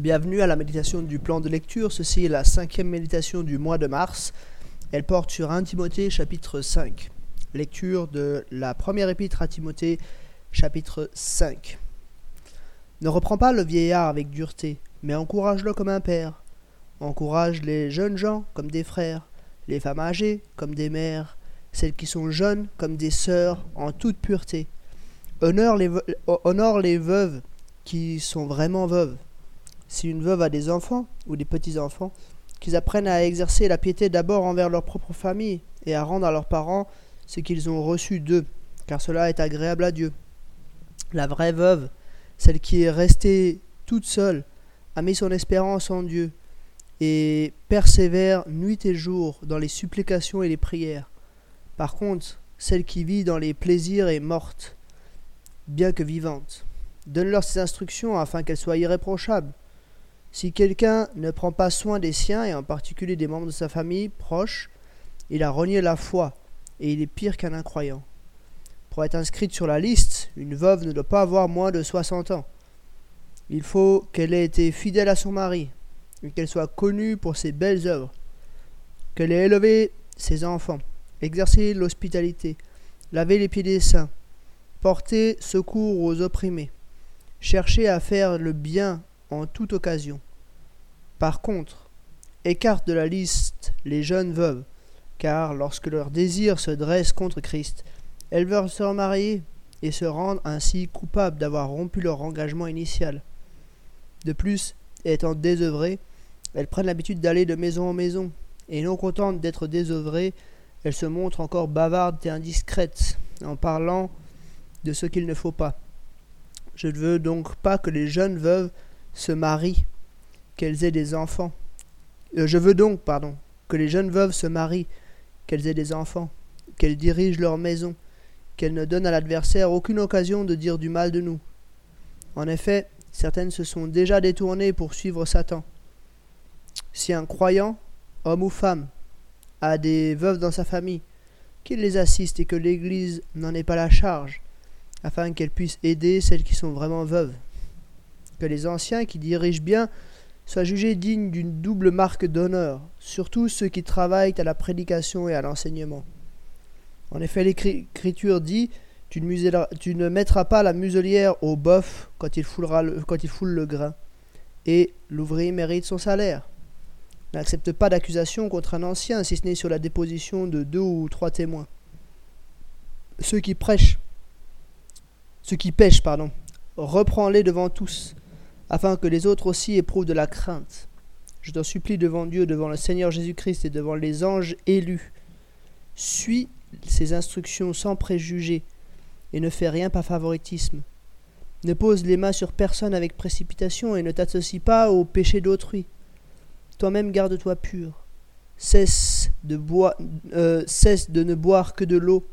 Bienvenue à la méditation du plan de lecture. Ceci est la cinquième méditation du mois de mars. Elle porte sur 1 Timothée chapitre 5. Lecture de la première épître à Timothée chapitre 5. Ne reprends pas le vieillard avec dureté, mais encourage-le comme un père. Encourage les jeunes gens comme des frères, les femmes âgées comme des mères, celles qui sont jeunes comme des sœurs en toute pureté. Honore les, honore les veuves qui sont vraiment veuves si une veuve a des enfants ou des petits-enfants, qu'ils apprennent à exercer la piété d'abord envers leur propre famille et à rendre à leurs parents ce qu'ils ont reçu d'eux, car cela est agréable à Dieu. La vraie veuve, celle qui est restée toute seule, a mis son espérance en Dieu et persévère nuit et jour dans les supplications et les prières. Par contre, celle qui vit dans les plaisirs est morte, bien que vivante. Donne-leur ces instructions afin qu'elles soient irréprochables. Si quelqu'un ne prend pas soin des siens, et en particulier des membres de sa famille proche, il a renié la foi, et il est pire qu'un incroyant. Pour être inscrite sur la liste, une veuve ne doit pas avoir moins de 60 ans. Il faut qu'elle ait été fidèle à son mari, et qu'elle soit connue pour ses belles œuvres, qu'elle ait élevé ses enfants, exercé l'hospitalité, lavé les pieds des saints, porté secours aux opprimés, cherché à faire le bien en toute occasion. Par contre, écarte de la liste les jeunes veuves, car lorsque leur désir se dresse contre Christ, elles veulent se remarier et se rendre ainsi coupables d'avoir rompu leur engagement initial. De plus, étant désœuvrées, elles prennent l'habitude d'aller de maison en maison, et non contentes d'être désœuvrées, elles se montrent encore bavardes et indiscrètes en parlant de ce qu'il ne faut pas. Je ne veux donc pas que les jeunes veuves se marient, qu'elles aient des enfants. Euh, je veux donc, pardon, que les jeunes veuves se marient, qu'elles aient des enfants, qu'elles dirigent leur maison, qu'elles ne donnent à l'adversaire aucune occasion de dire du mal de nous. En effet, certaines se sont déjà détournées pour suivre Satan. Si un croyant, homme ou femme, a des veuves dans sa famille, qu'il les assiste et que l'Église n'en ait pas la charge, afin qu'elle puisse aider celles qui sont vraiment veuves que les anciens qui dirigent bien soient jugés dignes d'une double marque d'honneur, surtout ceux qui travaillent à la prédication et à l'enseignement. En effet, l'Écriture dit tu ne, mettras pas la muselière au boeuf quand il, foulera quand il foule le grain, et l'ouvrier mérite son salaire. N'accepte pas d'accusation contre un ancien, si ce n'est sur la déposition de deux ou trois témoins. Ceux qui prêchent, ceux qui pêchent, pardon, reprends-les devant tous, afin que les autres aussi éprouvent de la crainte. Je t'en supplie devant Dieu, devant le Seigneur Jésus-Christ et devant les anges élus. Suis ses instructions sans préjugés et ne fais rien par favoritisme. Ne pose les mains sur personne avec précipitation et ne t'associe pas au péché d'autrui. Toi-même garde-toi pur. Cesse de, boire, euh, cesse de ne boire que de l'eau.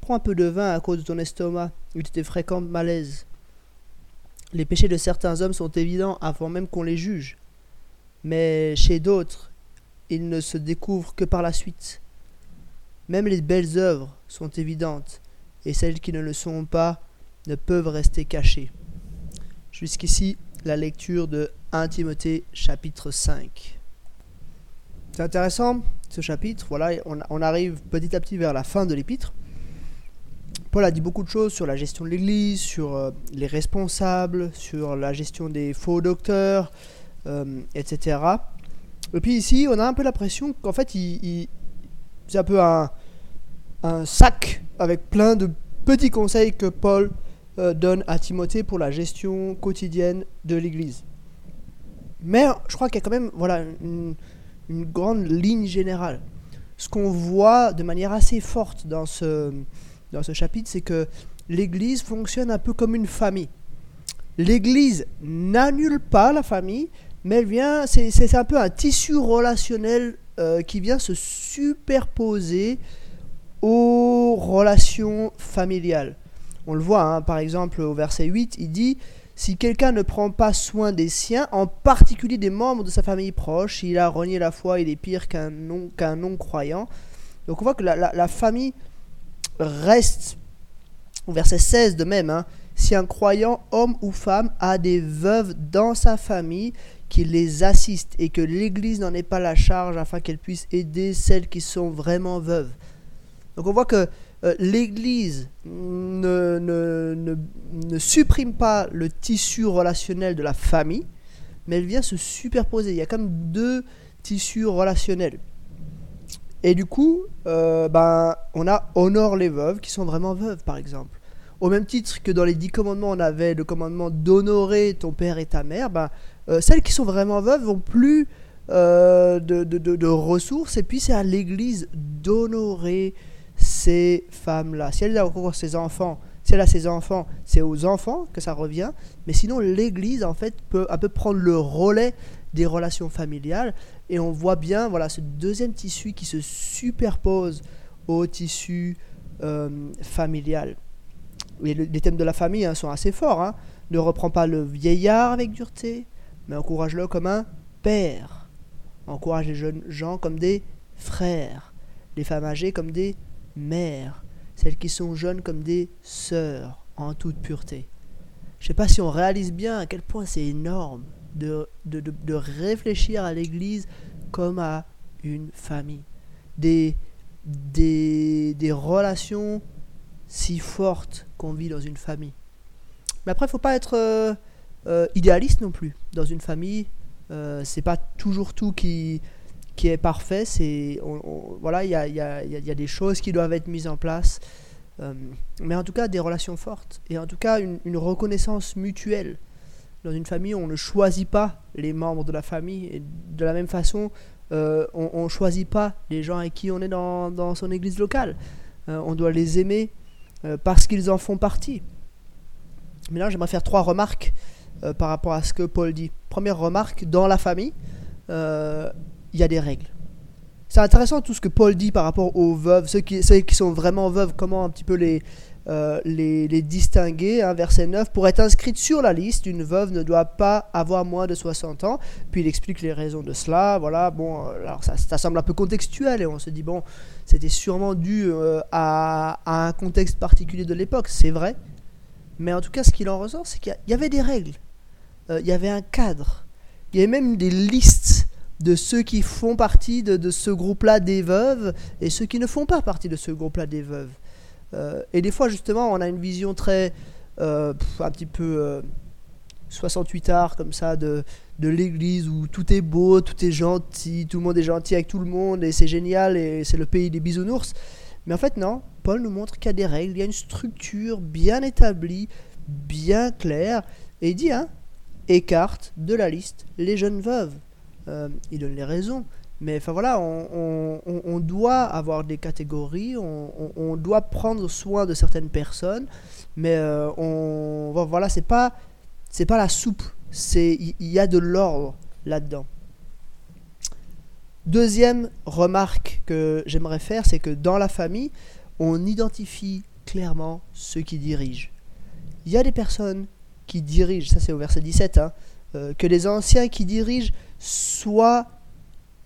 Prends un peu de vin à cause de ton estomac et de tes fréquents malaises. Les péchés de certains hommes sont évidents avant même qu'on les juge, mais chez d'autres, ils ne se découvrent que par la suite. Même les belles œuvres sont évidentes, et celles qui ne le sont pas ne peuvent rester cachées. Jusqu'ici, la lecture de 1 Timothée chapitre 5. C'est intéressant ce chapitre, voilà, on, on arrive petit à petit vers la fin de l'épître. Paul a dit beaucoup de choses sur la gestion de l'Église, sur euh, les responsables, sur la gestion des faux docteurs, euh, etc. Et puis ici, on a un peu l'impression qu'en fait, il, c'est un peu un, sac avec plein de petits conseils que Paul euh, donne à Timothée pour la gestion quotidienne de l'Église. Mais je crois qu'il y a quand même voilà, une, une grande ligne générale. Ce qu'on voit de manière assez forte dans ce dans ce chapitre, c'est que l'Église fonctionne un peu comme une famille. L'Église n'annule pas la famille, mais elle vient, c'est un peu un tissu relationnel euh, qui vient se superposer aux relations familiales. On le voit, hein, par exemple, au verset 8, il dit Si quelqu'un ne prend pas soin des siens, en particulier des membres de sa famille proche, il a renié la foi, il est pire qu'un non-croyant. Donc on voit que la famille reste, au verset 16 de même, hein, si un croyant, homme ou femme, a des veuves dans sa famille, qu'il les assiste et que l'Église n'en ait pas la charge afin qu'elle puisse aider celles qui sont vraiment veuves. Donc on voit que euh, l'Église ne, ne, ne, supprime pas le tissu relationnel de la famille, mais elle vient se superposer. Il y a comme deux tissus relationnels. Et du coup, euh, ben, on a honore les veuves qui sont vraiment veuves, par exemple. Au même titre que dans les dix commandements, on avait le commandement d'honorer ton père et ta mère, ben, euh, celles qui sont vraiment veuves vont plus euh, de, ressources, et puis c'est à l'Église d'honorer ces femmes-là. Si elle a encore ses enfants, si elle a ses enfants, c'est aux enfants que ça revient, mais sinon l'Église en fait peut un peu prendre le relais des relations familiales, et on voit bien voilà ce deuxième tissu qui se superpose au tissu euh, familial les thèmes de la famille hein, sont assez forts. Hein. Ne reprends pas le vieillard avec dureté, mais encourage-le comme un père. Encourage les jeunes gens comme des frères, les femmes âgées comme des mères, celles qui sont jeunes comme des sœurs, en toute pureté. Je ne sais pas si on réalise bien à quel point c'est énorme de, de, de, réfléchir à l'Église comme à une famille. Des, des, des relations si forte qu'on vit dans une famille. Mais après, il faut pas être euh, euh, idéaliste non plus. Dans une famille, euh, c'est pas toujours tout qui, qui est parfait. Voilà, il y a, y, a, y a, des choses qui doivent être mises en place. Euh, mais en tout cas, des relations fortes. Et en tout cas, une reconnaissance mutuelle. Dans une famille, on ne choisit pas les membres de la famille. De la même façon, on ne choisit pas les gens avec qui on est dans, son église locale. on doit les aimer euh, parce qu'ils en font partie. Mais là, j'aimerais faire trois remarques euh, par rapport à ce que Paul dit. Première remarque, dans la famille, euh, il y a des règles. C'est intéressant tout ce que Paul dit par rapport aux veuves, ceux qui sont vraiment veuves, comment un petit peu les, les, les, distinguer. Hein, verset 9, pour être inscrite sur la liste, une veuve ne doit pas avoir moins de 60 ans. Puis il explique les raisons de cela. Voilà, bon, alors ça, ça semble un peu contextuel et on se dit, bon, c'était sûrement dû euh, à, un contexte particulier de l'époque, c'est vrai. Mais en tout cas, ce qu'il en ressort, c'est qu'il y, avait des règles. Euh, il y avait un cadre. Il y avait même des listes de ceux qui font partie de, ce groupe-là des veuves et ceux qui ne font pas partie de ce groupe-là des veuves. Euh, et des fois, justement, on a une vision très. un petit peu 68 arts comme ça de, de l'église où tout est beau, tout est gentil, tout le monde est gentil avec tout le monde et c'est génial et c'est le pays des bisounours. Mais en fait non, Paul nous montre qu'il y a des règles, il y a une structure bien établie, bien claire et il dit hein, écarte de la liste les jeunes veuves. Euh, il donne les raisons. Mais enfin voilà, on, doit avoir des catégories, on, doit prendre soin de certaines personnes, mais euh, on voilà, c'est pas c'est pas la soupe, c'est il y, a de l'ordre là-dedans. Deuxième remarque que j'aimerais faire, c'est que dans la famille, on identifie clairement ceux qui dirigent. Il y a des personnes qui dirigent, ça c'est au verset 17, hein, euh, que les anciens qui dirigent soient,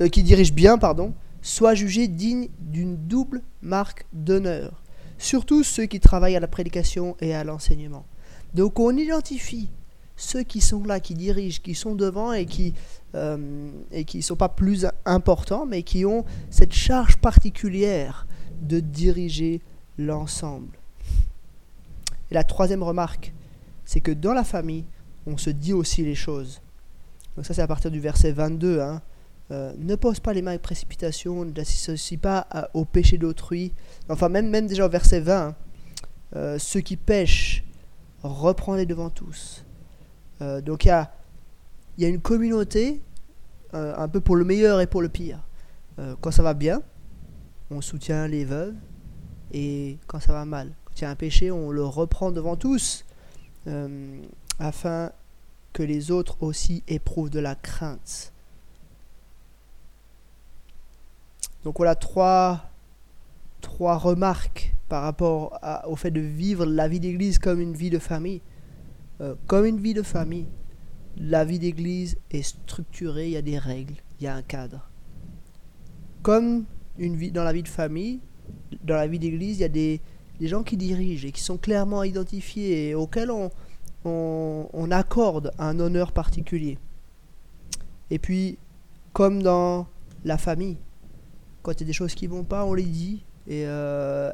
euh, qui dirigent bien, pardon, soient jugés dignes d'une double marque d'honneur. Surtout ceux qui travaillent à la prédication et à l'enseignement. Donc on identifie ceux qui sont là, qui dirigent, qui sont devant et qui euh, ne sont pas plus importants, mais qui ont cette charge particulière de diriger l'ensemble. Et la troisième remarque, c'est que dans la famille, on se dit aussi les choses. Donc ça c'est à partir du verset 22. Hein. Euh, ne pose pas les mains avec précipitation, ne t'associe pas au péché d'autrui. Enfin même, déjà au verset 20, hein. euh, ceux qui pêchent, reprends-les devant tous. Euh, donc il y a, une communauté, un peu pour le meilleur et pour le pire. Quand ça va bien, on soutient les veuves, et quand ça va mal, quand il y a un péché, on le reprend devant tous, afin que les autres aussi éprouvent de la crainte. Donc voilà trois, remarques par rapport au fait de vivre la vie d'église comme une vie de famille. Euh, comme une vie de famille, la vie d'église est structurée, il y a des règles, il y a un cadre. Comme dans la vie de famille, dans la vie d'église, il y a des gens qui dirigent et qui sont clairement identifiés et auxquels on, accorde un honneur particulier. Et puis, comme dans la famille, quand il y a des choses qui vont pas, on les dit et euh,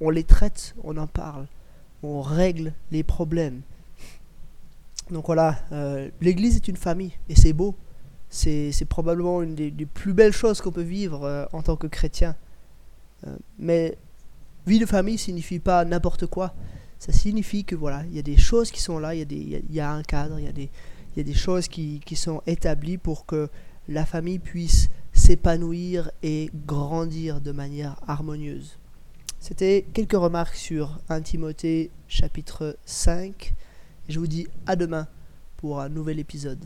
on, les traite, on en parle, on règle les problèmes. Donc voilà, euh, l'Église est une famille et c'est beau. C'est probablement une des, plus belles choses qu'on peut vivre euh, en tant que chrétien. mais vie de famille signifie pas n'importe quoi ça signifie que voilà, il y a des choses qui sont là, il y a, y a un cadre, il y a des, il y a des choses qui sont établies pour que la famille puisse s'épanouir et grandir de manière harmonieuse. C'était quelques remarques sur 1 Timothée chapitre 5. Je vous dis à demain pour un nouvel épisode.